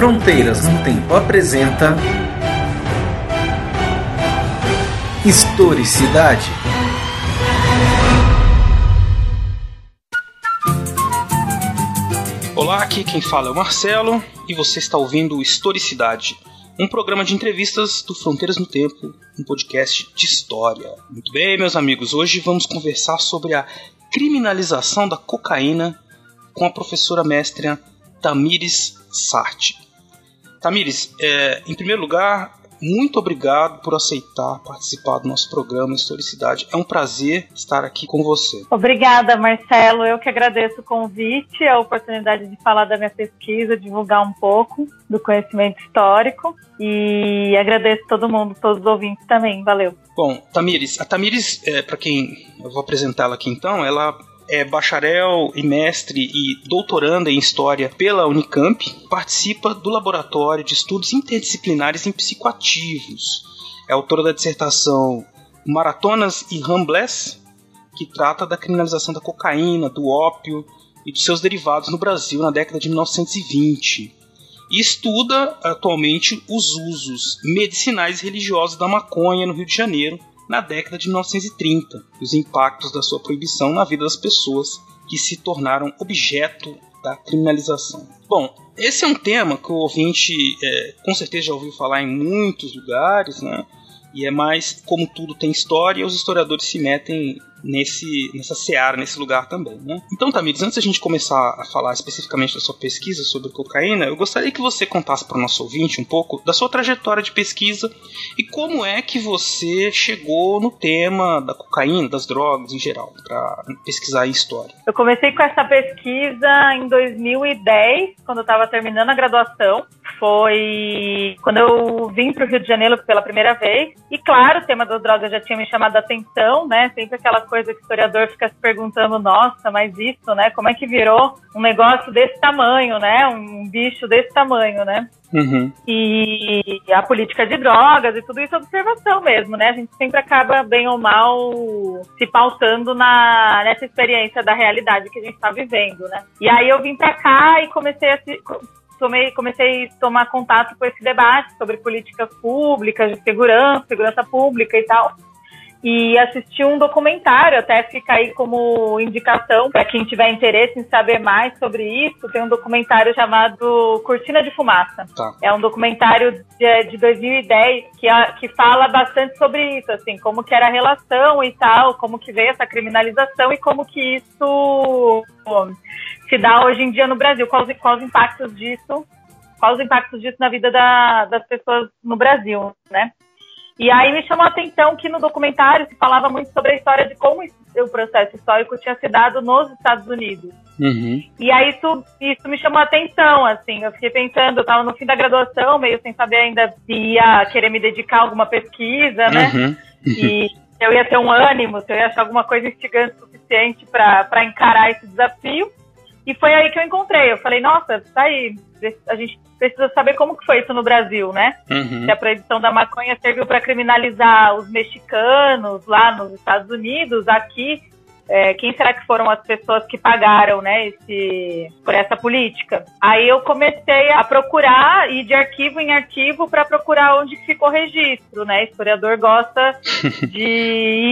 Fronteiras no Tempo apresenta Historicidade. Olá, aqui quem fala é o Marcelo e você está ouvindo Historicidade, um programa de entrevistas do Fronteiras no Tempo, um podcast de história. Muito bem, meus amigos, hoje vamos conversar sobre a criminalização da cocaína com a professora mestra Tamires Sarti. Tamires, é, em primeiro lugar, muito obrigado por aceitar participar do nosso programa Historicidade. É um prazer estar aqui com você. Obrigada, Marcelo. Eu que agradeço o convite, a oportunidade de falar da minha pesquisa, divulgar um pouco do conhecimento histórico e agradeço todo mundo, todos os ouvintes também. Valeu. Bom, Tamires, a Tamires, é, para quem eu vou apresentá-la aqui então, ela é bacharel e mestre e doutoranda em História pela Unicamp, participa do Laboratório de Estudos Interdisciplinares em Psicoativos. É autora da dissertação Maratonas e Rambless, que trata da criminalização da cocaína, do ópio e dos seus derivados no Brasil na década de 1920. E estuda atualmente os usos medicinais e religiosos da maconha no Rio de Janeiro na década de 1930 e os impactos da sua proibição na vida das pessoas que se tornaram objeto da criminalização. Bom, esse é um tema que o ouvinte é, com certeza já ouviu falar em muitos lugares, né? E é mais como tudo tem história, os historiadores se metem nesse, nessa seara, nesse lugar também. Né? Então, Tamires, antes da gente começar a falar especificamente da sua pesquisa sobre cocaína, eu gostaria que você contasse para o nosso ouvinte um pouco da sua trajetória de pesquisa e como é que você chegou no tema da cocaína, das drogas em geral, para pesquisar a história. Eu comecei com essa pesquisa em 2010, quando eu estava terminando a graduação. Foi quando eu vim para o Rio de Janeiro pela primeira vez. E claro, o tema das drogas já tinha me chamado a atenção, né? Sempre aquela coisa que o historiador fica se perguntando, nossa, mas isso, né? Como é que virou um negócio desse tamanho, né? Um bicho desse tamanho, né? Uhum. E a política de drogas e tudo isso é observação mesmo, né? A gente sempre acaba, bem ou mal, se pautando na, nessa experiência da realidade que a gente está vivendo, né? E aí eu vim para cá e comecei a se, tomei, comecei a tomar contato com esse debate sobre políticas públicas de segurança, segurança pública e tal e assisti um documentário, até fica aí como indicação para quem tiver interesse em saber mais sobre isso. Tem um documentário chamado Cortina de Fumaça. Tá. É um documentário de, de 2010 que, a, que fala bastante sobre isso, assim, como que era a relação e tal, como que veio essa criminalização e como que isso se dá hoje em dia no Brasil, quais, quais os impactos disso, quais os impactos disso na vida da, das pessoas no Brasil, né? E aí me chamou a atenção que no documentário se falava muito sobre a história de como o processo histórico tinha se dado nos Estados Unidos. Uhum. E aí isso, isso me chamou a atenção, assim, eu fiquei pensando, eu estava no fim da graduação, meio sem saber ainda se ia querer me dedicar a alguma pesquisa, né? Uhum. E se eu ia ter um ânimo, se eu ia achar alguma coisa instigante o suficiente para encarar esse desafio. E foi aí que eu encontrei. Eu falei, nossa, tá aí. A gente precisa saber como que foi isso no Brasil, né? Uhum. Se a proibição da maconha serviu para criminalizar os mexicanos lá nos Estados Unidos, aqui é, quem será que foram as pessoas que pagaram, né, esse, por essa política? Aí eu comecei a procurar, ir de arquivo em arquivo para procurar onde ficou registro, né? Historiador gosta de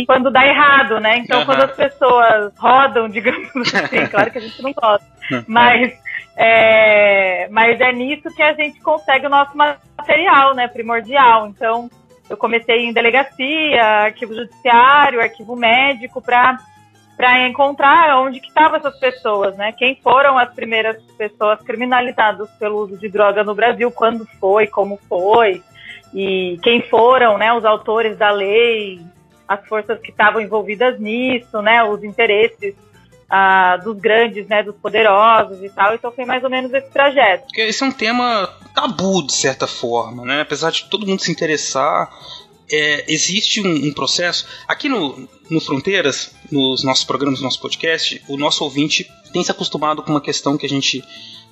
ir quando dá errado, né? Então, uhum. quando as pessoas rodam, digamos assim, claro que a gente não gosta, mas é, mas é nisso que a gente consegue o nosso material, né, primordial. Então, eu comecei em delegacia, arquivo judiciário, arquivo médico, para para encontrar onde que estavam essas pessoas, né? Quem foram as primeiras pessoas criminalizadas pelo uso de droga no Brasil, quando foi, como foi, e quem foram, né, os autores da lei, as forças que estavam envolvidas nisso, né, os interesses ah, dos grandes, né, dos poderosos e tal. Então foi mais ou menos esse trajeto. Esse é um tema tabu de certa forma, né? Apesar de todo mundo se interessar, é, existe um, um, processo. Aqui no, no Fronteiras, nos nossos programas, no nosso podcast, o nosso ouvinte tem se acostumado com uma questão que a gente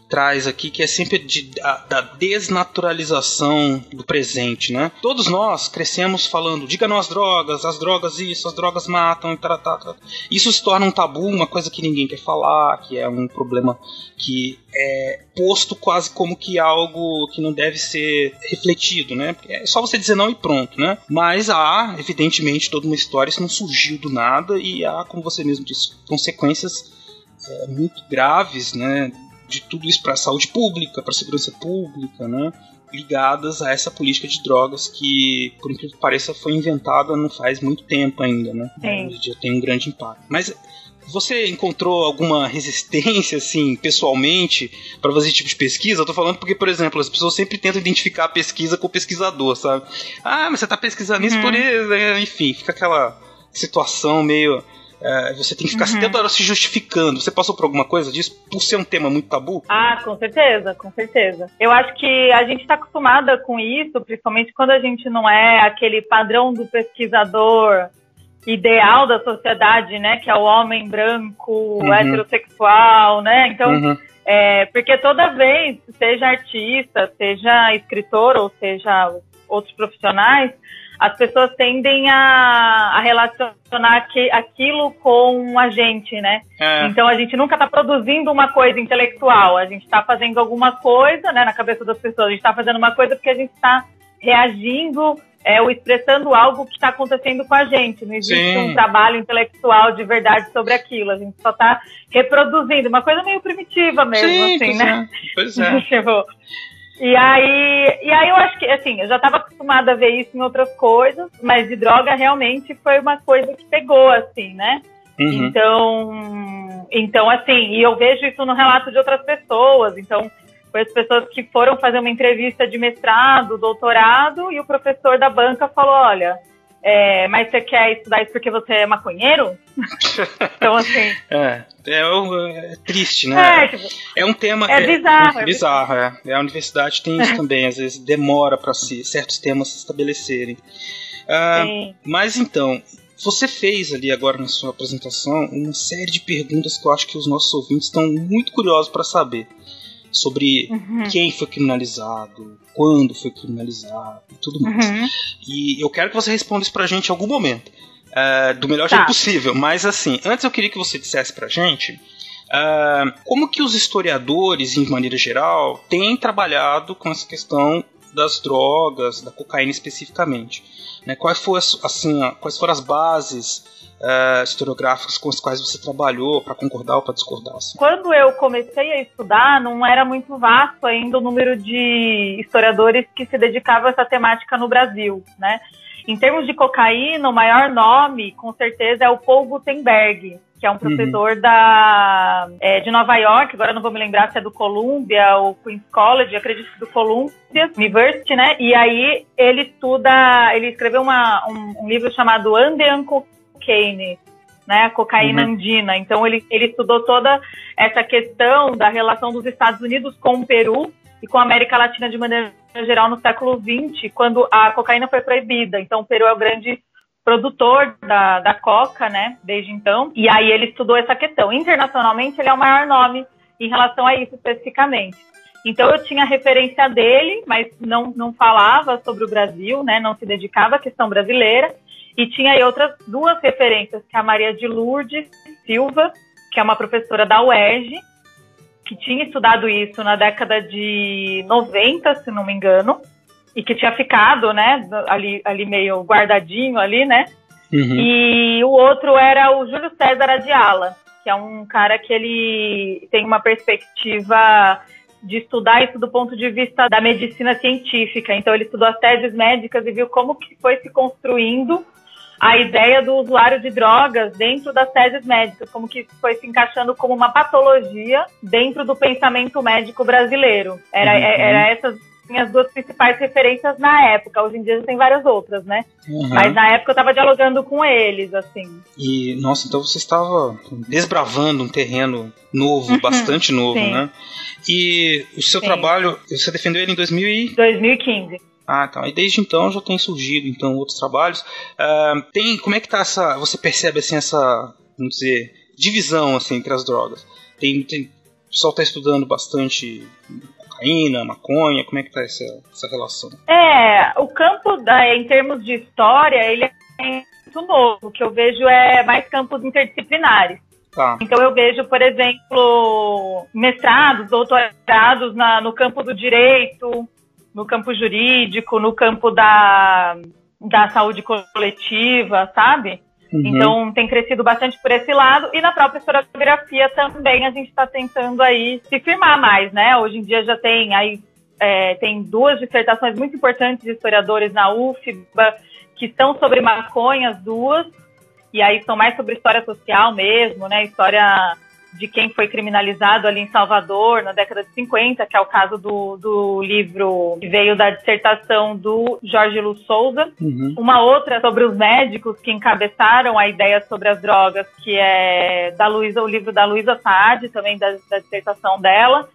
traz aqui, que é sempre de, a, da desnaturalização do presente, né? Todos nós crescemos falando, diga não às drogas, as drogas isso, as drogas matam, tá, tá, tá. isso se torna um tabu, uma coisa que ninguém quer falar, que é um problema que é posto quase como que algo que não deve ser refletido, né? É só você dizer não e pronto, né? Mas há, evidentemente, toda uma história, isso não surgiu do nada e há, como você mesmo disse, consequências é, muito graves, né? De tudo isso para a saúde pública, para a segurança pública, né? ligadas a essa política de drogas que, por incrível que pareça, foi inventada não faz muito tempo ainda, né? Sim. Já tem um grande impacto. Mas você encontrou alguma resistência, assim, pessoalmente, para fazer esse tipo de pesquisa? Eu tô falando porque, por exemplo, as pessoas sempre tentam identificar a pesquisa com o pesquisador, sabe? Ah, mas você tá pesquisando isso por Uhum. isso, né? enfim, fica aquela situação meio. É, você tem que ficar Uhum. toda hora se justificando. Você passou por alguma coisa disso por ser um tema muito tabu? Ah, com certeza, com certeza. Eu acho que a gente está acostumada com isso, principalmente quando a gente não é aquele padrão do pesquisador ideal da sociedade, né? Que é o homem branco, Uhum. heterossexual, né? Então, Uhum. é, porque toda vez, seja artista, seja escritor ou seja outros profissionais, as pessoas tendem a, a relacionar aqui- aquilo com a gente, né? É. Então a gente nunca está produzindo uma coisa intelectual, a gente está fazendo alguma coisa, né, na cabeça das pessoas, a gente está fazendo uma coisa porque a gente está reagindo é, ou expressando algo que está acontecendo com a gente. Não existe Sim. um trabalho intelectual de verdade sobre aquilo, a gente só está reproduzindo, uma coisa meio primitiva mesmo, Sim, assim, pois né? é. Pois é. Tipo, e aí, e aí eu acho que, assim, eu já estava acostumada a ver isso em outras coisas, mas de droga realmente foi uma coisa que pegou, assim, né? Uhum. Então, então, assim, e eu vejo isso no relato de outras pessoas. Então, foi as pessoas que foram fazer uma entrevista de mestrado, doutorado, e o professor da banca falou: olha, é, mas você quer estudar isso porque você é maconheiro? então, assim, É, é, o- é triste, né? é, tipo, É um tema. é bizarro. é bizarro, é. E A universidade tem isso também, às vezes demora para se certos temas se estabelecerem. Ah, mas então, você fez ali agora na sua apresentação uma série de perguntas que eu acho que os nossos ouvintes estão muito curiosos para saber sobre Uhum. quem foi criminalizado, quando foi criminalizado e tudo mais. Uhum. E eu quero que você responda isso pra gente em algum momento. é, do melhor Tá. jeito possível. Mas assim, antes eu queria que você dissesse pra gente é, como que os historiadores, em maneira geral, têm trabalhado com essa questão das drogas, da cocaína especificamente. Né? Quais, foi as, assim, quais foram as bases é, historiográficas com as quais você trabalhou para concordar ou para discordar? assim? Quando eu comecei a estudar, não era muito vasto ainda o número de historiadores que se dedicavam a essa temática no Brasil, né? Em termos de cocaína, o maior nome, com certeza, é o Paul Gutenberg, que é um professor da, é, de Nova York, agora não vou me lembrar se é do Columbia ou Queen's College, acredito que do Columbia University, né? E aí ele estuda, ele escreveu uma, um, um livro chamado Andean Cocaine, né, a cocaína Uhum. andina. Então ele, ele estudou toda essa questão da relação dos Estados Unidos com o Peru e com a América Latina de maneira geral no século XX, quando a cocaína foi proibida. Então o Peru é o grande produtor da, da coca, né, desde então. E aí ele estudou essa questão. Internacionalmente ele é o maior nome em relação a isso especificamente. Então eu tinha referência dele, mas não, não falava sobre o Brasil, né, não se dedicava à questão brasileira. E tinha aí outras duas referências, que é a Maria de Lourdes Silva, que é uma professora da UERJ, que tinha estudado isso na década de 90, se não me engano, e que tinha ficado, né, ali, ali meio guardadinho ali, né? Uhum. E o outro era o Júlio César Adiala, que é um cara que ele tem uma perspectiva de estudar isso do ponto de vista da medicina científica. Então ele estudou as teses médicas e viu como que foi se construindo a ideia do usuário de drogas dentro das teses médicas, como que foi se encaixando como uma patologia dentro do pensamento médico brasileiro. Era, Uhum. era essas minhas duas principais referências na época. Hoje em dia tem várias outras, né? Uhum. Mas na época eu tava dialogando com eles, assim. E, nossa, então você estava desbravando um terreno novo, bastante novo, sim. né? E o seu Sim. trabalho, você defendeu ele em 2000 e... 2015. Ah, então. E desde então já tem surgido, então, outros trabalhos. Ah, tem, como é que tá essa... Você percebe, assim, essa, vamos dizer, divisão, assim, entre as drogas? Tem, tem O pessoal está estudando bastante cocaína, maconha, como é que tá essa, essa relação? É, o campo, da, em termos de história, ele é muito novo. O que eu vejo é mais campos interdisciplinares. Tá. Então eu vejo, por exemplo, mestrados, doutorados na, no campo do direito, no campo jurídico, no campo da, da saúde coletiva, sabe? Uhum. Então tem crescido bastante por esse lado e na própria historiografia também a gente está tentando aí se firmar mais, né? Hoje em dia já tem aí é, tem duas dissertações muito importantes de historiadores na UFBA que são sobre maconha, as duas, e aí são mais sobre história social mesmo, né? História de quem foi criminalizado ali em Salvador na década de 50, que é o caso do, do livro que veio da dissertação do Jorge Lu Souza. Uhum. Uma outra sobre os médicos que encabeçaram a ideia sobre as drogas, que é da Luísa, o livro da Luísa Saad, também da, da dissertação dela.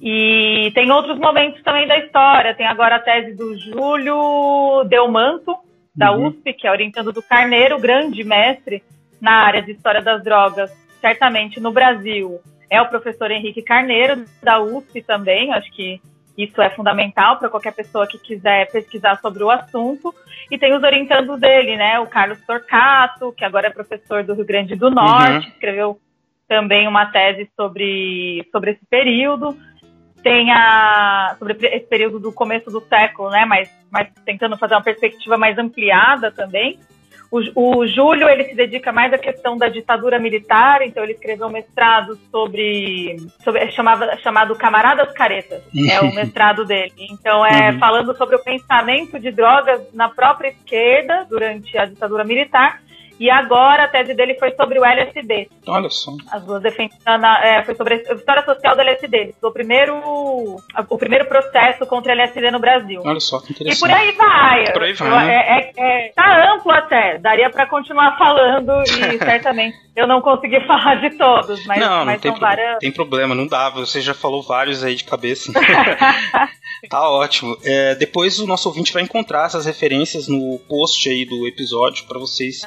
E tem outros momentos também da história. Tem agora a tese do Júlio Delmanto, da uhum. USP, que é orientando do Carneiro, grande mestre na área de história das drogas, certamente no Brasil. É o professor Henrique Carneiro, da USP também, acho que isso é fundamental para qualquer pessoa que quiser pesquisar sobre o assunto. E tem os orientandos dele, né? O Carlos Torcato, que agora é professor do Rio Grande do Norte, uhum. escreveu também uma tese sobre, sobre esse período tem a sobre esse período do começo do século, né? Mas, mas tentando fazer uma perspectiva mais ampliada também. O, o Júlio ele se dedica mais à questão da ditadura militar, então ele escreveu um mestrado sobre, sobre chamava, chamado Camaradas Caretas, é o mestrado dele. Então é uhum. falando sobre o pensamento de drogas na própria esquerda durante a ditadura militar e agora a tese dele foi sobre o LSD. Olha só. As duas defendendo, é, foi sobre a história social do LSD. O primeiro, o primeiro processo contra o LSD no Brasil. Olha só, que interessante. E por aí vai. Por aí vai. Né? É, é, é, tá amplo até. Daria para continuar falando e certamente eu não consegui falar de todos, mas, não, mas não tem, várias... tem problema, não dá. Você já falou vários aí de cabeça. tá ótimo. É, depois o nosso ouvinte vai encontrar essas referências no post aí do episódio para vocês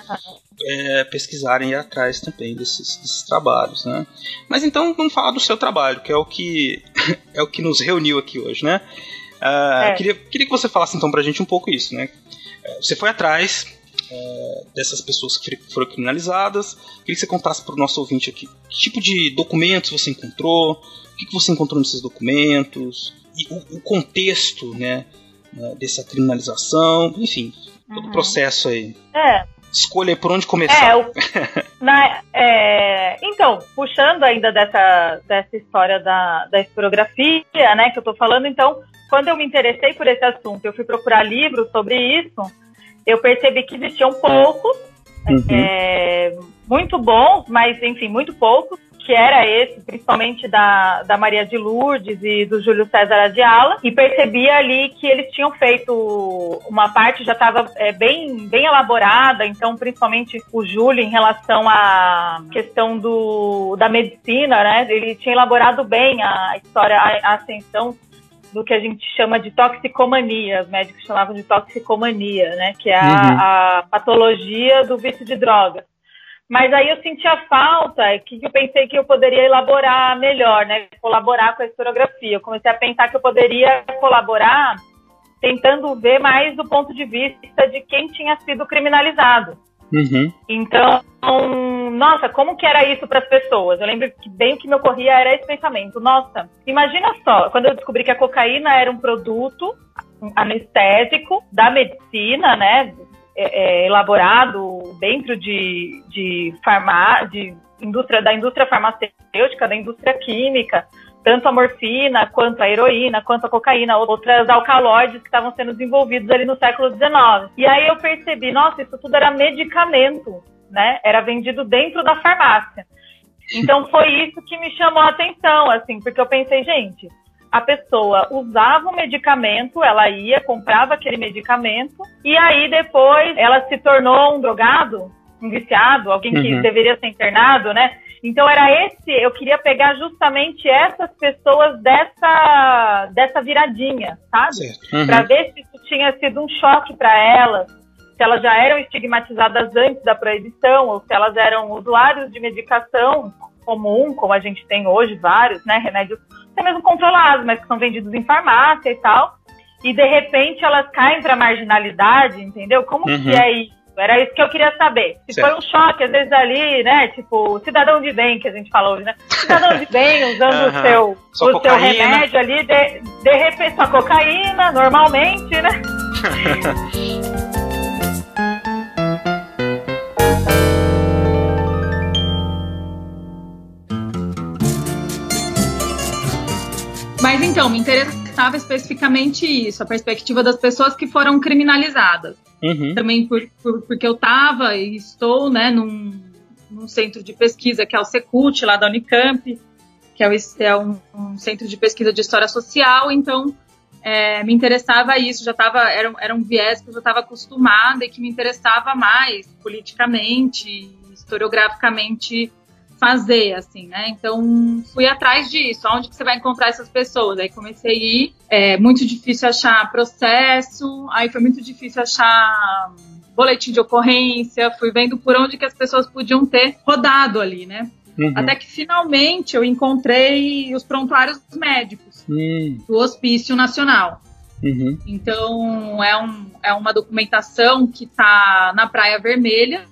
é, pesquisarem e atrás também desses, desses, trabalhos, né? Mas então vamos falar do seu trabalho, que é o que é o que nos reuniu aqui hoje, né? Uh, é. queria, queria que você falasse então pra gente um pouco isso, né? É, você foi atrás é, dessas pessoas que foram criminalizadas. Queria que você contasse para o nosso ouvinte aqui que tipo de documentos você encontrou, o que, que você encontrou nesses documentos, e o, o contexto né, né dessa criminalização, enfim, todo o uhum. processo aí. É, escolha por onde começar. É, o, na, é, então, puxando ainda dessa, dessa história da, da historiografia, né, que eu tô falando, então, quando eu me interessei por esse assunto, eu fui procurar livros sobre isso, eu percebi que existiam poucos, uhum. é, muito bons, mas, enfim, muito poucos, que era esse, principalmente da, da Maria de Lourdes e do Júlio César Adiala, e percebi ali que eles tinham feito uma parte já estava é, bem, bem elaborada, então principalmente o Júlio em relação à questão do, da medicina, né? Ele tinha elaborado bem a história, a, a ascensão do que a gente chama de toxicomania, os médicos chamavam de toxicomania, né? Que é a, uhum. a patologia do vício de drogas. Mas aí eu senti a falta, é que eu pensei que eu poderia elaborar melhor, né? Colaborar com a historiografia. Eu comecei a pensar que eu poderia colaborar tentando ver mais do ponto de vista de quem tinha sido criminalizado. Uhum. Então, nossa, como que era isso para as pessoas? Eu lembro que bem o que me ocorria era esse pensamento. Nossa, imagina só, quando eu descobri que a cocaína era um produto anestésico da medicina, né? é, é, elaborado dentro de, de, farmá, de indústria, da indústria farmacêutica, da indústria química, tanto a morfina, quanto a heroína, quanto a cocaína, outras alcaloides que estavam sendo desenvolvidos ali no século XIX. E aí eu percebi, nossa, isso tudo era medicamento, né? Era vendido dentro da farmácia. Então foi isso que me chamou a atenção, assim, porque eu pensei, gente, a pessoa usava o medicamento, ela ia, comprava aquele medicamento, e aí depois ela se tornou um drogado, um viciado, alguém que uhum. deveria ser internado, né? Então era esse, eu queria pegar justamente essas pessoas dessa, dessa viradinha, sabe? Uhum. Para ver se isso tinha sido um choque para elas, se elas já eram estigmatizadas antes da proibição, ou se elas eram usuários de medicação comum, como a gente tem hoje, vários, né? Remédios até mesmo controlados, mas que são vendidos em farmácia e tal. E de repente elas caem para marginalidade, entendeu? Como uhum. que é isso? Era isso que eu queria saber. Se certo. foi um choque, às vezes ali, né? Tipo, cidadão de bem, que a gente falou hoje, né? Cidadão de bem, usando uhum. o seu, o seu remédio ali, de, de repente, sua cocaína, normalmente, né? Mas então, me interessava especificamente isso, a perspectiva das pessoas que foram criminalizadas. Uhum. Também por, por, porque eu estava e estou né, num, num, centro de pesquisa que é o Secult, lá da Unicamp, que é, o, é um, um, centro de pesquisa de história social, então é, me interessava isso, já estava, era, era um viés que eu já estava acostumada e que me interessava mais politicamente, historiograficamente fazer, assim, né? Então, fui atrás disso. Onde que você vai encontrar essas pessoas? Aí comecei a ir. É muito difícil achar processo. Aí foi muito difícil achar boletim de ocorrência. Fui vendo por onde que as pessoas podiam ter rodado ali, né? Uhum. Até que finalmente eu encontrei os prontuários médicos uhum. do Hospício Nacional. Uhum. Então, é, um, é uma documentação que está na Praia Vermelha,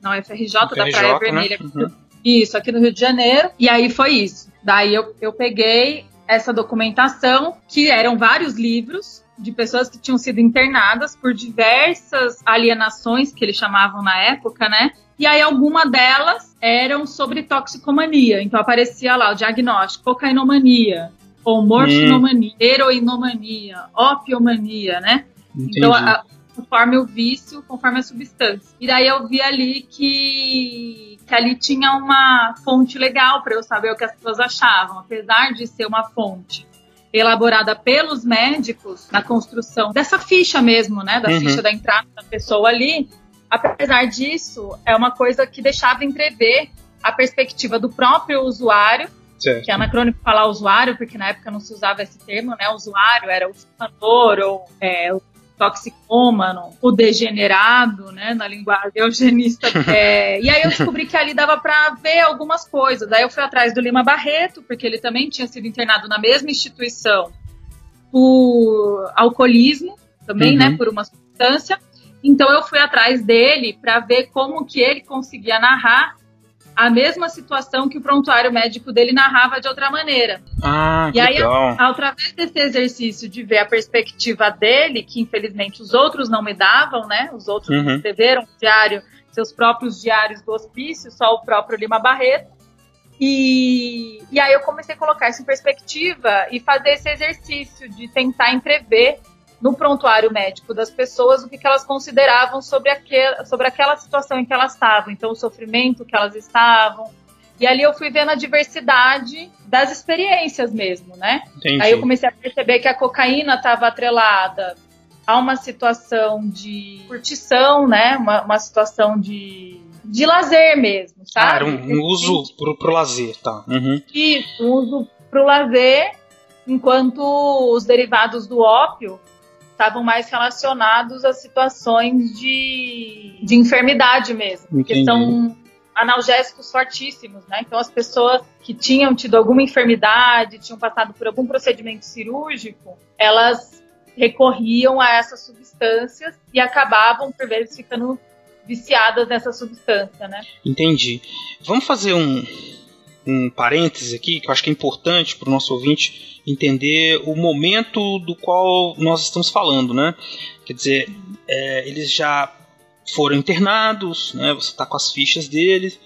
na UFRJ, da Praia né? Vermelha, uhum. Isso, aqui no Rio de Janeiro. E aí foi isso. Daí eu, eu peguei essa documentação, que eram vários livros de pessoas que tinham sido internadas por diversas alienações, que eles chamavam na época, né? E aí alguma delas eram sobre toxicomania. Então aparecia lá o diagnóstico, cocainomania, ou morfinomania, hum. heroinomania, opiomania, né? Entendi. Então, a, conforme o vício, conforme a substância. E daí eu vi ali que, que ali tinha uma fonte legal para eu saber o que as pessoas achavam, apesar de ser uma fonte elaborada pelos médicos na construção dessa ficha mesmo, né, da uhum. ficha da entrada da pessoa ali. Apesar disso, é uma coisa que deixava entrever a perspectiva do próprio usuário Certo. que é anacrônico falar usuário, porque na época não se usava esse termo, né? Usuário era o fumador ou é, o toxicômano, o degenerado, né, na linguagem eugenista. É, e aí eu descobri que ali dava para ver algumas coisas. Daí eu fui atrás do Lima Barreto, porque ele também tinha sido internado na mesma instituição por alcoolismo, também, né, uhum. né, por uma substância. Então eu fui atrás dele para ver como que ele conseguia narrar a mesma situação que o prontuário médico dele narrava de outra maneira. Ah, e aí, legal. através desse exercício de ver a perspectiva dele, que infelizmente os outros não me davam, né? Os outros uhum. escreveram diário, seus próprios diários do hospício, só o próprio Lima Barreto. E, e aí eu comecei a colocar isso em perspectiva e fazer esse exercício de tentar entrever no prontuário médico das pessoas o que, que elas consideravam sobre, aquel, sobre aquela situação em que elas estavam, então o sofrimento que elas estavam. E ali eu fui vendo a diversidade das experiências mesmo, né? Entendi. Aí eu comecei a perceber que a cocaína estava atrelada a uma situação de curtição, né? Uma, uma situação de, de lazer mesmo, sabe? Ah, um, um uso pro, pro lazer, tá. Uhum. Isso, um uso pro lazer, enquanto os derivados do ópio estavam mais relacionados a situações de, de enfermidade mesmo, Entendi. que são analgésicos fortíssimos, né? Então as pessoas que tinham tido alguma enfermidade, tinham passado por algum procedimento cirúrgico, elas recorriam a essas substâncias e acabavam por vezes ficando viciadas nessa substância, né? Entendi. Vamos fazer um, um parêntese aqui que eu acho que é importante para o nosso ouvinte entender o momento do qual nós estamos falando, né? Quer dizer, é, eles já foram internados, né? Você está com as fichas deles,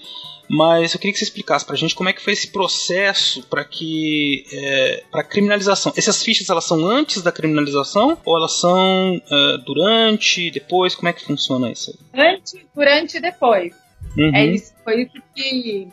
mas eu queria que você explicasse para a gente como é que foi esse processo para que é, para criminalização. Essas fichas elas são antes da criminalização ou elas são é, durante, depois? Como é que funciona isso? Antes, durante e depois. Uhum. É isso foi o que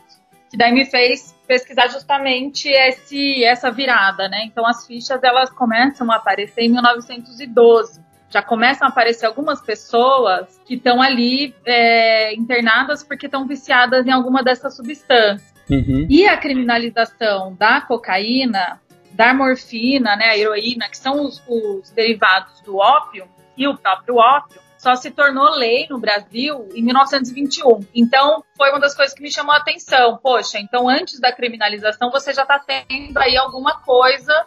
que daí me fez pesquisar justamente esse, essa virada, né? Então as fichas elas começam a aparecer em 1912. Já começam a aparecer algumas pessoas que estão ali é, internadas porque estão viciadas em alguma dessas substâncias. Uhum. E a criminalização da cocaína, da morfina, né, a heroína, que são os, os derivados do ópio, e o próprio ópio, só se tornou lei no Brasil em 1921. Então, foi uma das coisas que me chamou a atenção. Poxa, então antes da criminalização você já está tendo aí alguma coisa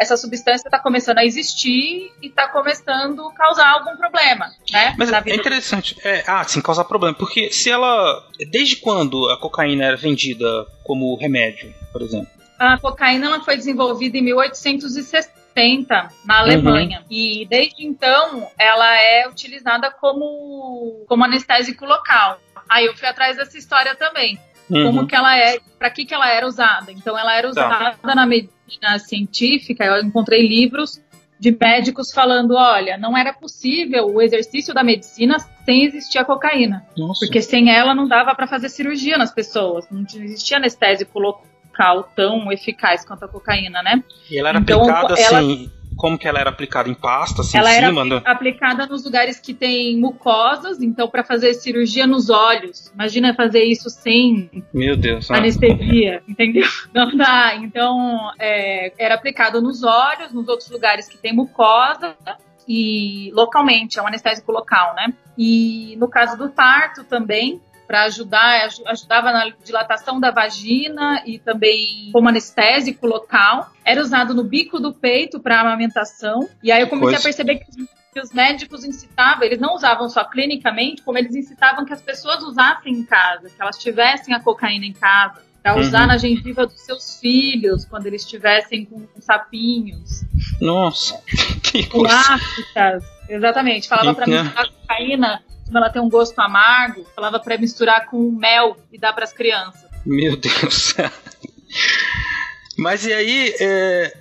essa substância está começando a existir e está começando a causar algum problema, né? Mas é interessante. É, ah, sim, causar problema. Porque se ela. Desde quando a cocaína era vendida como remédio, por exemplo? A cocaína ela foi desenvolvida em 1860 na Alemanha. Uhum. E desde então ela é utilizada como, como anestésico local. Aí eu fui atrás dessa história também. Uhum. Como que ela é, para que que ela era usada? Então ela era tá. usada tá. na medicina científica, eu encontrei livros de médicos falando, olha, não era possível o exercício da medicina sem existir a cocaína. Nossa. Porque sem ela não dava para fazer cirurgia nas pessoas, não existia anestésico local tão eficaz quanto a cocaína, né? E ela era então, aplicada ela... assim como que ela era aplicada em pasta, assim, ela em cima? Era aplicada nos lugares que tem mucosas, então para fazer cirurgia nos olhos. Imagina fazer isso sem Meu Deus, anestesia, ah. entendeu? Não dá. Então, é, era aplicado nos olhos, nos outros lugares que tem mucosa e localmente, é um anestésico local, né? E no caso do parto também, para ajudar, ajudava na dilatação da vagina e também como anestésico local. Era usado no bico do peito para amamentação. E aí eu comecei a perceber que os médicos incitavam, eles não usavam só clinicamente, como eles incitavam que as pessoas usassem em casa, que elas tivessem a cocaína em casa, para usar uhum. na gengiva dos seus filhos quando eles estivessem com sapinhos. Nossa, que coisa. Exatamente, falava para misturar cocaína como ela tem um gosto amargo, falava para misturar com mel e dar para as crianças. Meu Deus. Mas e aí, é,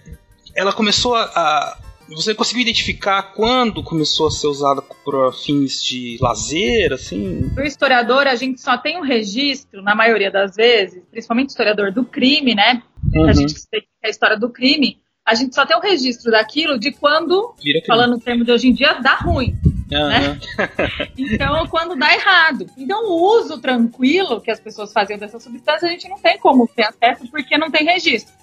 ela começou a, a, Você conseguiu identificar quando começou a ser usada para fins de lazer, assim? O historiador, a gente só tem um registro, na maioria das vezes, principalmente historiador do crime, né? Uhum. A gente explica a história do crime. A gente só tem o um registro daquilo de quando, falando no termo de hoje em dia, dá ruim. Uhum. Né? então, quando dá errado. Então, o uso tranquilo que as pessoas faziam dessa substância, a gente não tem como ter acesso porque não tem registro.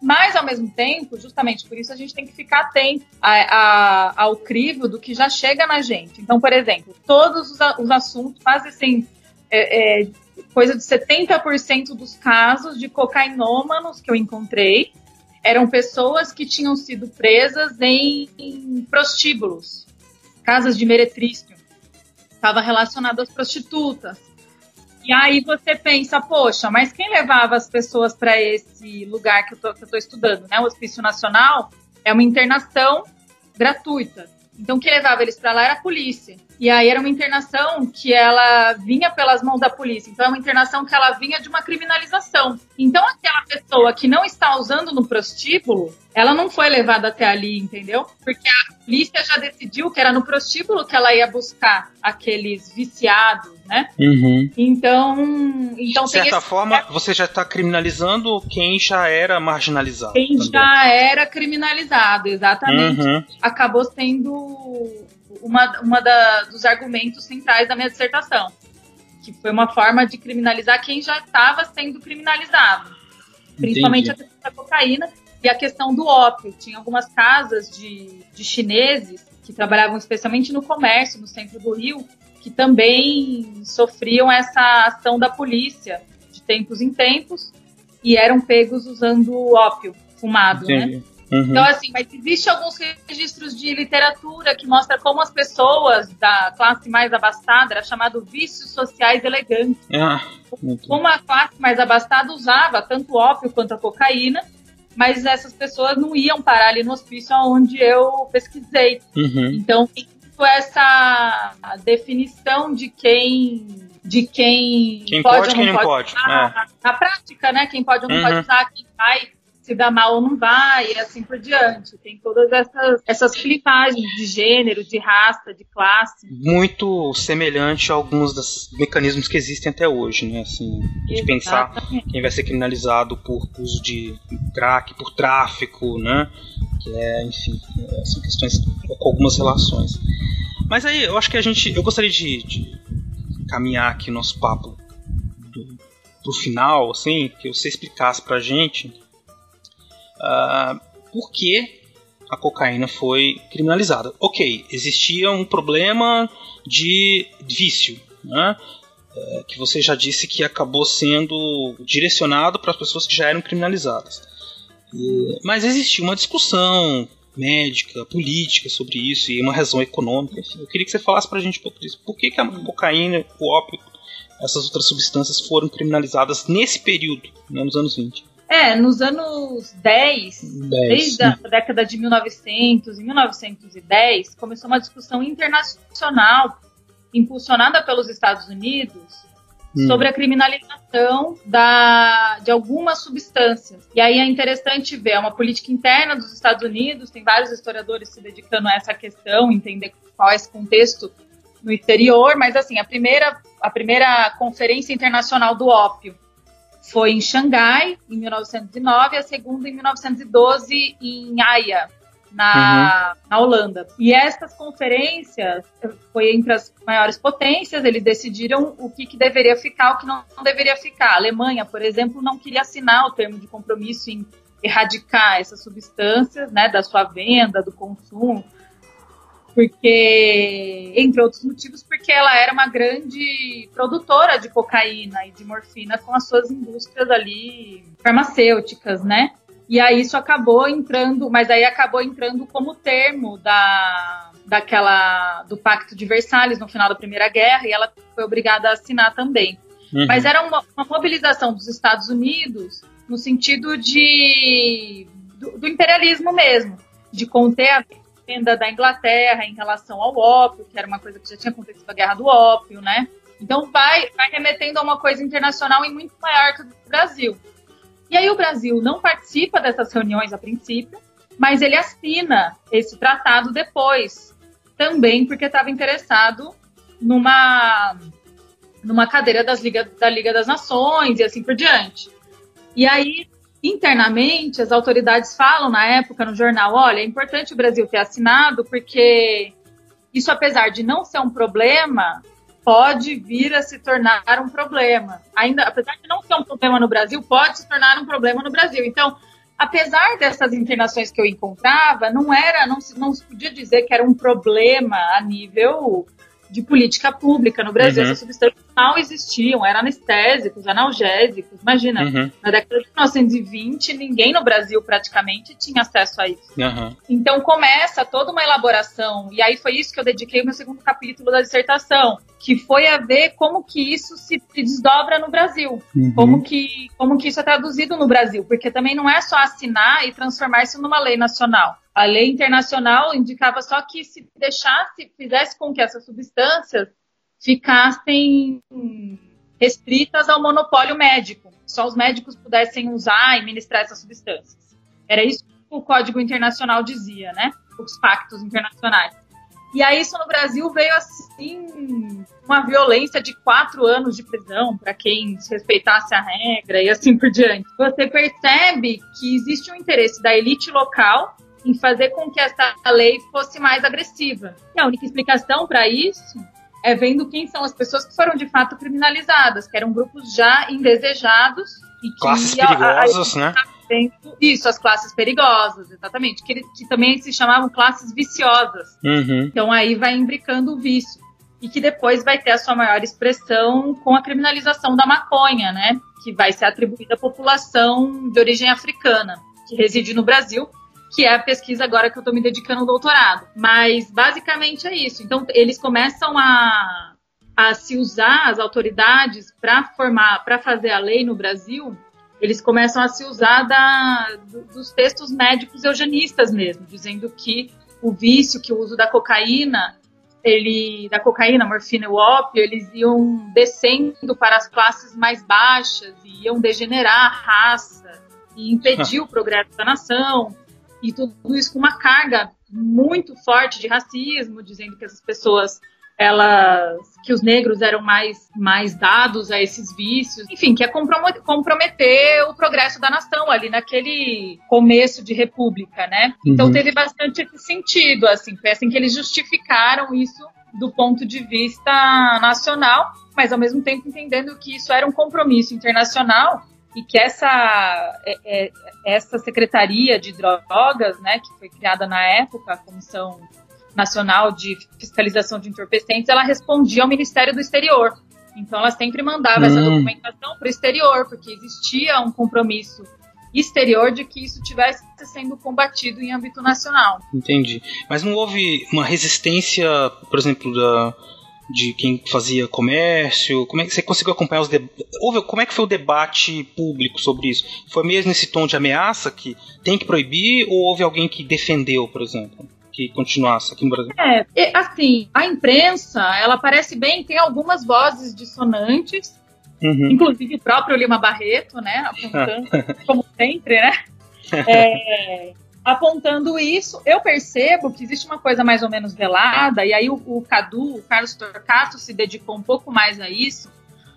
Mas, ao mesmo tempo, justamente por isso, a gente tem que ficar atento a, a, ao crivo do que já chega na gente. Então, por exemplo, todos os, os assuntos, quase assim, é, é, coisa de 70% dos casos de cocainômanos que eu encontrei eram pessoas que tinham sido presas em, em prostíbulos casas de meretrício, estava relacionado às prostitutas. E aí você pensa, poxa, mas quem levava as pessoas para esse lugar que eu estou estudando, né? O Hospício Nacional é uma internação gratuita. Então, quem levava eles para lá era a polícia. E aí era uma internação que ela vinha pelas mãos da polícia. Então, é uma internação que ela vinha de uma criminalização. Então, aquela pessoa que não está usando no prostíbulo, ela não foi levada até ali, entendeu? Porque a polícia já decidiu que era no prostíbulo que ela ia buscar aqueles viciados, né? Uhum. Então, então de certa esse... forma, você já está criminalizando quem já era marginalizado. Quem também. já era criminalizado, exatamente. Uhum. Acabou sendo uma, uma da, dos argumentos centrais da minha dissertação, que foi uma forma de criminalizar quem já estava sendo criminalizado, principalmente Entendi. a questão da cocaína e a questão do ópio. Tinha algumas casas de, de chineses que trabalhavam especialmente no comércio, no centro do Rio, que também sofriam essa ação da polícia de tempos em tempos e eram pegos usando ópio fumado, né? Entendi. né? Uhum. Então, assim, mas existe alguns registros de literatura que mostra como as pessoas da classe mais abastada, era chamado vícios sociais elegantes. Ah, como a classe mais abastada usava tanto ópio quanto a cocaína, mas essas pessoas não iam parar ali no hospício onde eu pesquisei. Uhum. Então, essa definição de quem de quem, quem pode, pode ou não quem pode, pode. Usar, é. na prática, né? Quem pode ou não uhum. pode usar, quem vai se dá mal ou não vai, e assim por diante. Tem todas essas, essas clivagens de gênero, de raça, de classe. Muito semelhante a alguns dos mecanismos que existem até hoje, né? Assim, de pensar quem vai ser criminalizado por uso de crack, por tráfico, né? Que é, enfim, são questões com algumas relações. Mas aí, eu acho que a gente. Eu gostaria de, de caminhar aqui o nosso papo do, pro final, assim, que você explicasse pra gente uh, por que a cocaína foi criminalizada. Ok, existia um problema de vício, né? É, que você já disse que acabou sendo direcionado para as pessoas que já eram criminalizadas. Mas existia uma discussão médica, política sobre isso e uma razão econômica. Enfim, eu queria que você falasse para a gente um pouco disso. Por que, que a cocaína, o ópio, essas outras substâncias foram criminalizadas nesse período, né, nos anos 20? É, nos anos 10, 10 desde a década de 1900 e 1910, começou uma discussão internacional impulsionada pelos Estados Unidos hum. sobre a criminalização da, de algumas substâncias. E aí é interessante ver, é uma política interna dos Estados Unidos, tem vários historiadores se dedicando a essa questão, entender qual é esse contexto no exterior, mas assim, a primeira, a primeira conferência internacional do ópio foi em Xangai, em 1909, e a segunda em 1912 em Haia, na, uhum. na Holanda. E essas conferências foi entre as maiores potências, eles decidiram o que, que deveria ficar, o que não, não, deveria ficar. A Alemanha, por exemplo, não queria assinar o termo de compromisso em erradicar essas substâncias, né, da sua venda, do consumo porque, entre outros motivos, porque ela era uma grande produtora de cocaína e de morfina com as suas indústrias ali farmacêuticas, né? E aí isso acabou entrando, mas aí acabou entrando como termo da, daquela do Pacto de Versalhes no final da Primeira Guerra e ela foi obrigada a assinar também. Uhum. Mas era uma, uma, mobilização dos Estados Unidos no sentido de do, do imperialismo mesmo, de conter a da Inglaterra em relação ao ópio, que era uma coisa que já tinha acontecido a guerra do ópio, né? Então vai, vai remetendo a uma coisa internacional e muito maior que o Brasil. E aí o Brasil não participa dessas reuniões a princípio, mas ele assina esse tratado depois, também porque estava interessado numa numa cadeira das Liga, da Liga das Nações e assim por diante. E aí internamente, as autoridades falam na época no jornal: olha, é importante o Brasil ter assinado, porque isso, apesar de não ser um problema, pode vir a se tornar um problema. Ainda, apesar de não ser um problema no Brasil, pode se tornar um problema no Brasil. Então, apesar dessas internações que eu encontrava, não era, não se, não se podia dizer que era um problema a nível de política pública no Brasil. Uhum. Essas substâncias não existiam, eram anestésicos, analgésicos. Imagina, uhum. na década de 1920, ninguém no Brasil praticamente tinha acesso a isso. Uhum. Então começa toda uma elaboração, e aí foi isso que eu dediquei o meu segundo capítulo da dissertação, que foi a ver como que isso se desdobra no Brasil, uhum. como, que, como que isso é traduzido no Brasil, porque também não é só assinar e transformar isso numa lei nacional. A lei internacional indicava só que se deixasse, fizesse com que essas substâncias ficassem restritas ao monopólio médico. Só os médicos pudessem usar e ministrar essas substâncias. Era isso que o Código Internacional dizia, né? Os pactos internacionais. E aí isso no Brasil veio assim uma violência de quatro anos de prisão para quem desrespeitasse a regra e assim por diante. Você percebe que existe um interesse da elite local em fazer com que essa lei fosse mais agressiva. E a única explicação para isso é vendo quem são as pessoas que foram de fato criminalizadas, que eram grupos já indesejados e que classes perigosas, a, a, né? Isso, as classes perigosas, exatamente, que, que também se chamavam classes viciosas. Uhum. Então aí vai imbricando o vício e que depois vai ter a sua maior expressão com a criminalização da maconha, né? Que vai ser atribuída à população de origem africana que reside no Brasil que é a pesquisa agora que eu estou me dedicando ao doutorado. Mas basicamente é isso. Então eles começam a, a se usar as autoridades para formar, para fazer a lei no Brasil. Eles começam a se usar da, dos textos médicos eugenistas mesmo, dizendo que o vício, que o uso da cocaína, ele, da cocaína, morfina e o ópio, eles iam descendo para as classes mais baixas, e iam degenerar a raça e impedir o progresso da nação e tudo isso com uma carga muito forte de racismo, dizendo que essas pessoas elas que os negros eram mais, mais dados a esses vícios, enfim, que é comprometer o progresso da nação ali naquele começo de república, né? Então, uhum. Então teve bastante esse sentido, assim, foi assim que eles justificaram isso do ponto de vista nacional, mas ao mesmo tempo entendendo que isso era um compromisso internacional e que essa, é, é, essa secretaria de drogas, né, que foi criada na época, a Comissão Nacional de Fiscalização de Entorpecentes, ela respondia ao Ministério do Exterior. Então, ela sempre mandava hum. essa documentação para o exterior, porque existia um compromisso exterior de que isso tivesse sendo combatido em âmbito nacional. Entendi. Mas não houve uma resistência, por exemplo, da, de quem fazia comércio? Como é que você conseguiu acompanhar os debates? Como é que foi o debate público sobre isso? Foi mesmo nesse tom de ameaça que tem que proibir ou houve alguém que defendeu, por exemplo? Que continuasse aqui no Brasil? É, assim, a imprensa, ela parece bem, tem algumas vozes dissonantes, Uhum. Inclusive o próprio Lima Barreto, né? Apontando, como sempre, né? É, apontando isso, eu percebo que existe uma coisa mais ou menos velada, e aí o, o Cadu, o Carlos Torcato, se dedicou um pouco mais a isso,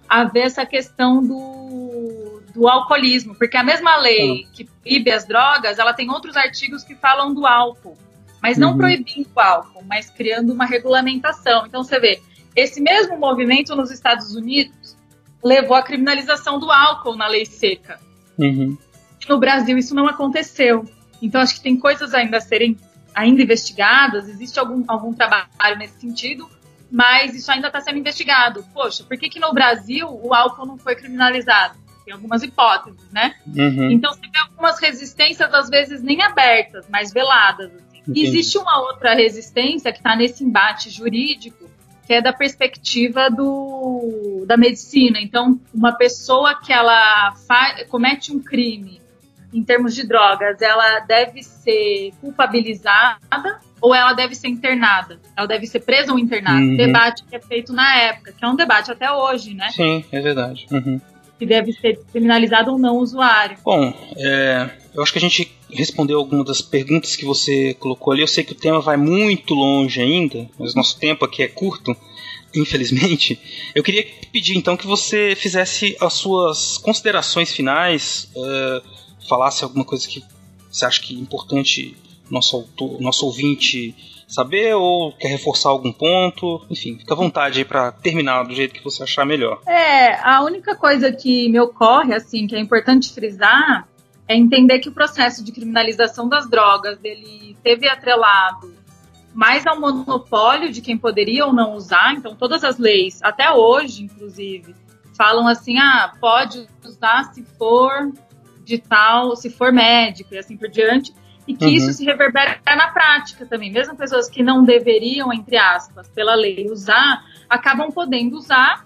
a ver essa questão do, do alcoolismo, porque a mesma lei que proíbe as drogas, ela tem outros artigos que falam do álcool, mas não uhum. proibindo o álcool, mas criando uma regulamentação. Então você vê, esse mesmo movimento nos Estados Unidos levou à criminalização do álcool na lei seca. Uhum. No Brasil isso não aconteceu. Então acho que tem coisas ainda a serem ainda investigadas, existe algum, algum trabalho nesse sentido, mas isso ainda está sendo investigado. Poxa, por que, que no Brasil o álcool não foi criminalizado? Tem algumas hipóteses, né? Uhum. Então você vê algumas resistências, às vezes nem abertas, mas veladas. Assim. Existe uma outra resistência que está nesse embate jurídico, que é da perspectiva do, da medicina. Então, uma pessoa que ela comete um crime em termos de drogas, ela deve ser culpabilizada ou ela deve ser internada? Ela deve ser presa ou internada? Uhum. Debate que é feito na época, que é um debate até hoje, né? Sim, é verdade. Uhum. Que deve ser criminalizado ou não o usuário. Bom, é, eu acho que a gente respondeu algumas das perguntas que você colocou ali. Eu sei que o tema vai muito longe ainda, mas nosso tempo aqui é curto, infelizmente. Eu queria pedir então que você fizesse as suas considerações finais, uh, falasse alguma coisa que você acha que é importante nosso, autor, nosso ouvinte saber ou quer reforçar algum ponto? Enfim, fica à vontade aí para terminar do jeito que você achar melhor. É, a única coisa que me ocorre, assim, que é importante frisar, é entender que o processo de criminalização das drogas ele teve atrelado mais ao monopólio de quem poderia ou não usar. Então, todas as leis, até hoje, inclusive, falam assim: ah, pode usar se for de tal, se for médico e assim por diante. E que uhum. isso se reverbera na prática também. Mesmo pessoas que não deveriam, entre aspas, pela lei, usar, acabam podendo usar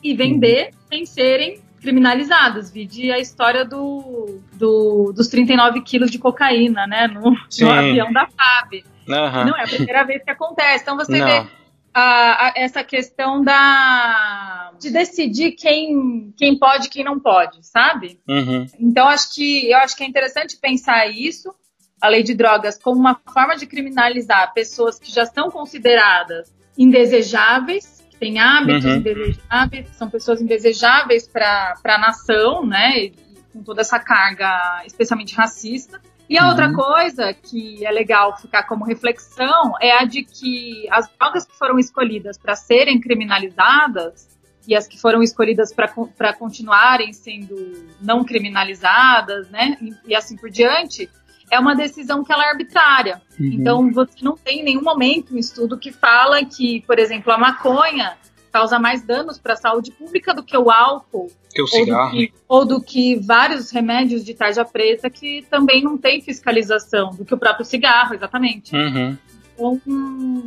e vender uhum. sem serem criminalizadas. Vide a história do, do, dos 39 quilos de cocaína, né? No, no avião da FAB. Uhum. Não é a primeira vez que acontece. Então você Não. vê a, a, essa questão da de decidir quem, quem pode e quem não pode, sabe? Uhum. Então acho que eu acho que é interessante pensar isso, a lei de drogas, como uma forma de criminalizar pessoas que já são consideradas indesejáveis têm hábitos uhum. indesejáveis, são pessoas indesejáveis para a nação, né? E, com toda essa carga, especialmente racista. E a uhum. outra coisa que é legal ficar como reflexão é a de que as drogas que foram escolhidas para serem criminalizadas e as que foram escolhidas para continuarem sendo não criminalizadas, né? E, e assim por diante, é uma decisão que ela é arbitrária. Uhum. Então, você não tem em nenhum momento um estudo que fala que, por exemplo, a maconha causa mais danos para a saúde pública do que o álcool. Que o cigarro. Ou do que, ou do que vários remédios de tarja preta que também não tem fiscalização, do que o próprio cigarro, exatamente. Uhum. Então,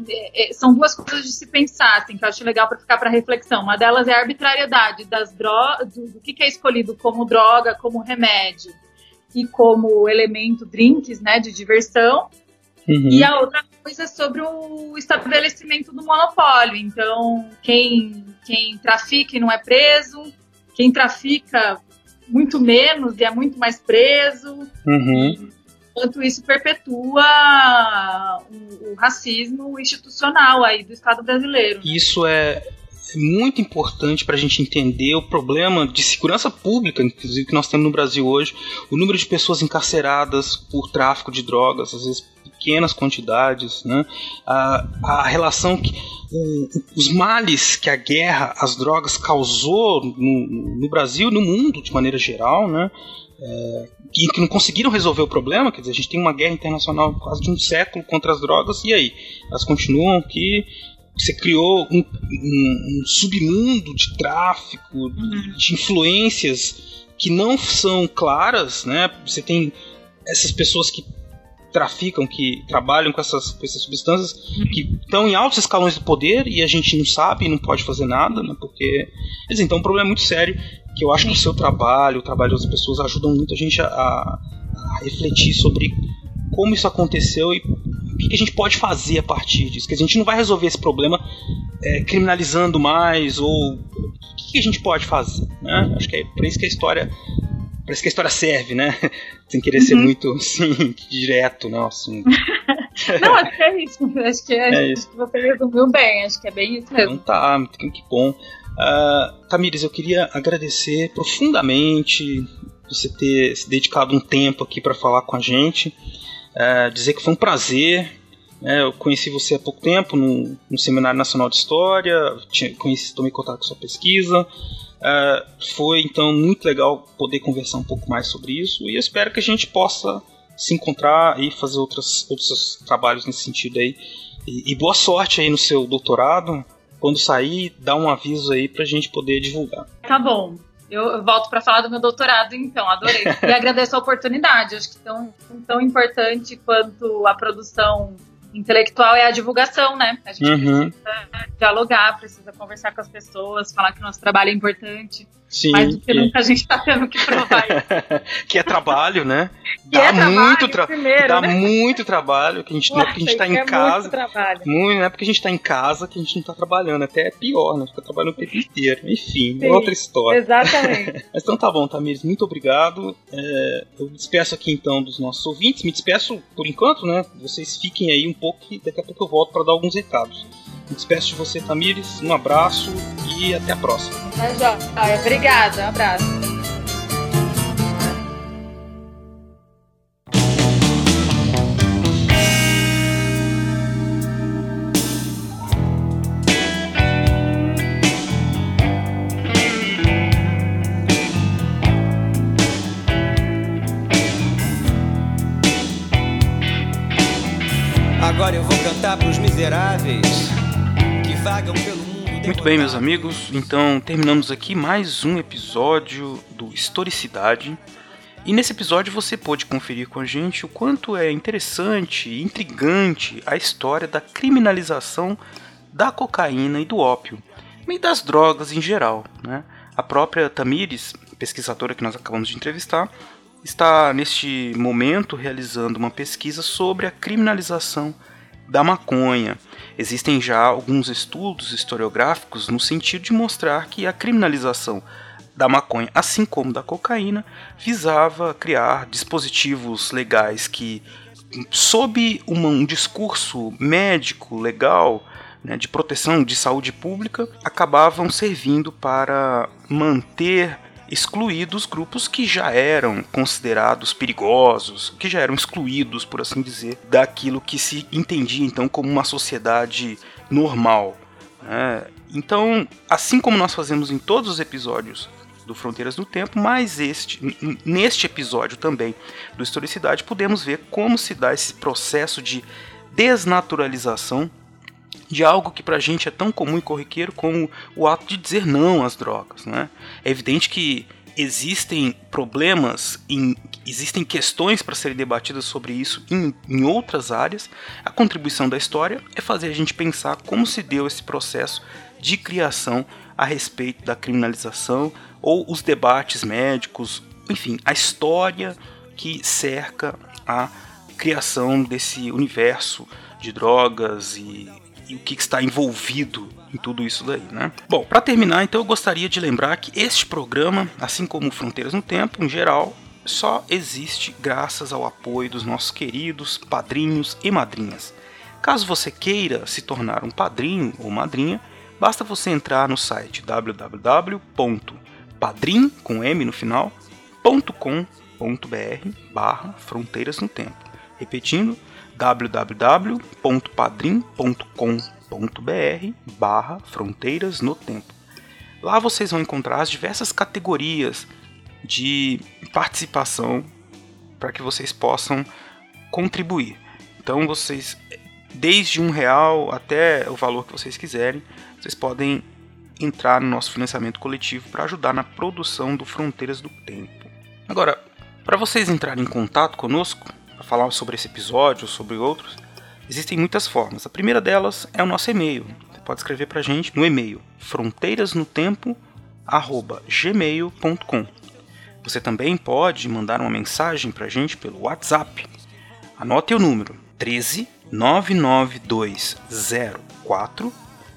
é, é, são duas coisas de se pensar, assim, que eu acho legal para ficar para reflexão. Uma delas é a arbitrariedade das drogas, do, do que, que é escolhido como droga, como remédio e como elemento drinks, né, de diversão. Uhum. E a outra coisa é sobre o estabelecimento do monopólio. Então, quem, quem trafica e não é preso, quem trafica muito menos e é muito mais preso. Uhum. Enquanto isso perpetua o, o, racismo institucional aí do Estado brasileiro. Isso é é muito importante para a gente entender o problema de segurança pública, inclusive que nós temos no Brasil hoje, o número de pessoas encarceradas por tráfico de drogas, às vezes pequenas quantidades, né? a, a relação que o, os males que a guerra, as drogas causou no, no Brasil, no mundo de maneira geral, né? É, que, que, não conseguiram resolver o problema, quer dizer, a gente tem uma guerra internacional quase de um século contra as drogas, e aí? Elas continuam aqui, você criou um, um, um submundo de tráfico, uhum. de influências que não são claras, né? Você tem essas pessoas que traficam, que trabalham com essas, com essas substâncias, que estão em altos escalões de poder e a gente não sabe e não pode fazer nada, né? Porque. Dizer, então, é um problema muito sério que eu acho que o seu trabalho, o trabalho das pessoas ajudam muito a gente a, a refletir sobre como isso aconteceu e o que a gente pode fazer a partir disso. Que a gente não vai resolver esse problema é, criminalizando mais ou o que a gente pode fazer. Né? Acho que é por isso que a história parece que a história serve, né? Sem querer uhum. ser muito assim, direto, não, assim. não, acho que é isso. Acho que, é, é isso. que você resumiu bem, acho que é bem isso mesmo. Então tá, que bom. Uh, Tamires, eu queria agradecer profundamente você ter se dedicado um tempo aqui para falar com a gente. Uh, dizer que foi um prazer. Né? Eu conheci você há pouco tempo no, no Seminário Nacional de História, tinha, conheci, tomei contato com sua pesquisa. Uh, foi então muito legal poder conversar um pouco mais sobre isso e eu espero que a gente possa se encontrar e fazer outras, outros trabalhos nesse sentido aí. E, e boa sorte aí no seu doutorado quando sair, dá um aviso aí pra gente poder divulgar. Tá bom. Eu, volto para falar do meu doutorado, então, adorei. E agradeço a oportunidade. Acho que tão, tão importante quanto a produção intelectual é a divulgação, né? A gente uhum. precisa dialogar, precisa conversar com as pessoas, falar que o nosso trabalho é importante. Sim, mais do que, que... nunca a gente está tendo que provar que é trabalho, né? Dá é muito trabalho. Dá né? muito trabalho, que a gente, Nossa, não é porque a gente está em é casa. Muito trabalho. Muito, não é porque a gente está em casa que a gente não está trabalhando. Até é pior, né? Fica trabalhando o tempo inteiro. Enfim, Sim, outra história. Exatamente. Mas então tá bom, Tamires, muito obrigado. É, eu me despeço aqui então dos nossos ouvintes. Me despeço por enquanto, né? Vocês fiquem aí um pouco e daqui a pouco eu volto para dar alguns recados. Me despeço de você, Tamires. Um abraço e até a próxima. Tá Obrigada. Um abraço. Muito bem, meus amigos, então terminamos aqui mais um episódio do Historicidade. E nesse episódio você pôde conferir com a gente o quanto é interessante e intrigante a história da criminalização da cocaína e do ópio, e das drogas em geral. Né? A própria Tamires, pesquisadora que nós acabamos de entrevistar, está neste momento realizando uma pesquisa sobre a criminalização da maconha. Existem já alguns estudos historiográficos no sentido de mostrar que a criminalização da maconha, assim como da cocaína, visava criar dispositivos legais que, sob um discurso médico legal, né, de proteção de saúde pública, acabavam servindo para manter excluídos grupos que já eram considerados perigosos, que já eram excluídos, por assim dizer, daquilo que se entendia então como uma sociedade normal. Né? Então, assim como nós fazemos em todos os episódios do Fronteiras do Tempo, mas este, neste episódio também do Historicidade, podemos ver como se dá esse processo de desnaturalização de algo que pra gente é tão comum e corriqueiro como o ato de dizer não às drogas. Né? É evidente que existem problemas, em, existem questões para serem debatidas sobre isso em, em outras áreas. A contribuição da história é fazer a gente pensar como se deu esse processo de criação a respeito da criminalização ou os debates médicos, enfim, a história que cerca a criação desse universo de drogas e e o que está envolvido em tudo isso daí, né? Bom, para terminar, então eu gostaria de lembrar que este programa, assim como Fronteiras no Tempo, em geral, só existe graças ao apoio dos nossos queridos padrinhos e madrinhas. Caso você queira se tornar um padrinho ou madrinha, basta você entrar no site www.padrim, com M no final, .com.br barra Fronteiras no Tempo. Repetindo, www.padrim.com.br barra Fronteiras no Tempo. Lá vocês vão encontrar as diversas categorias de participação para que vocês possam contribuir. Então vocês, desde um real até o valor que vocês quiserem, vocês podem entrar no nosso financiamento coletivo para ajudar na produção do Fronteiras do Tempo. Agora, para vocês entrarem em contato conosco, falar sobre esse episódio sobre outros, existem muitas formas. A primeira delas é o nosso e-mail. Você pode escrever para a gente no e-mail fronteirasnotempo@gmail.com. Você também pode mandar uma mensagem para a gente pelo WhatsApp. Anote o número 13 99204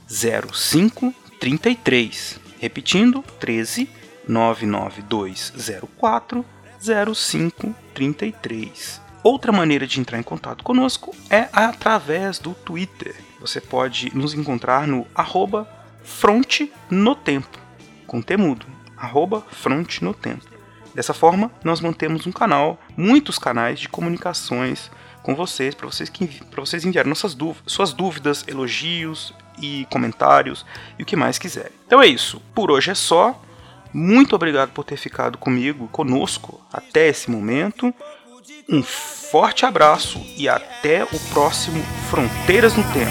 0533. Repetindo, 13 99204 0533. Outra maneira de entrar em contato conosco é através do Twitter. Você pode nos encontrar no arroba com temudo, arroba frontnotempo. Dessa forma, nós mantemos um canal, muitos canais de comunicações com vocês, para vocês, vocês enviarem nossas dúvidas, suas dúvidas, elogios e comentários e o que mais quiserem. Então é isso. Por hoje é só. Muito obrigado por ter ficado comigo, conosco até esse momento. Um forte abraço e até o próximo Fronteiras no Tempo.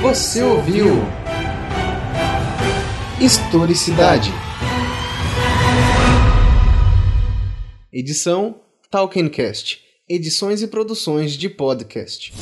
Você ouviu Historicidade. Edição Talkencast. Edições e produções de podcast.